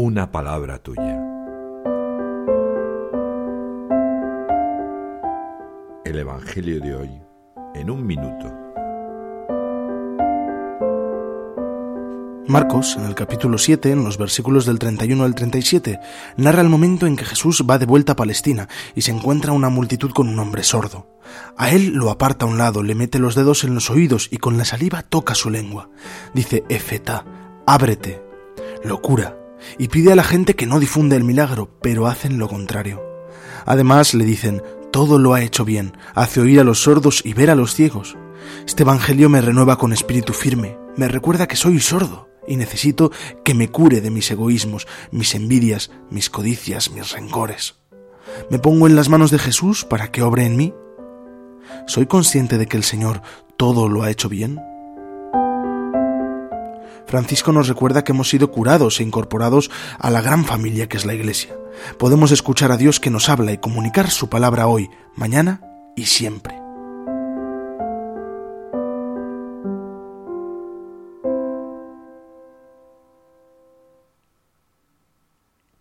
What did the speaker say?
una palabra tuya. El Evangelio de hoy en un minuto. Marcos, en el capítulo 7, en los versículos del 31 al 37, narra el momento en que Jesús va de vuelta a Palestina y se encuentra una multitud con un hombre sordo. A él lo aparta a un lado, le mete los dedos en los oídos y con la saliva toca su lengua. Dice, Efeta, ábrete. Locura. Y pide a la gente que no difunda el milagro, pero hacen lo contrario. Además le dicen, todo lo ha hecho bien, hace oír a los sordos y ver a los ciegos. Este Evangelio me renueva con espíritu firme, me recuerda que soy sordo y necesito que me cure de mis egoísmos, mis envidias, mis codicias, mis rencores. ¿Me pongo en las manos de Jesús para que obre en mí? ¿Soy consciente de que el Señor todo lo ha hecho bien? Francisco nos recuerda que hemos sido curados e incorporados a la gran familia que es la Iglesia. Podemos escuchar a Dios que nos habla y comunicar su palabra hoy, mañana y siempre.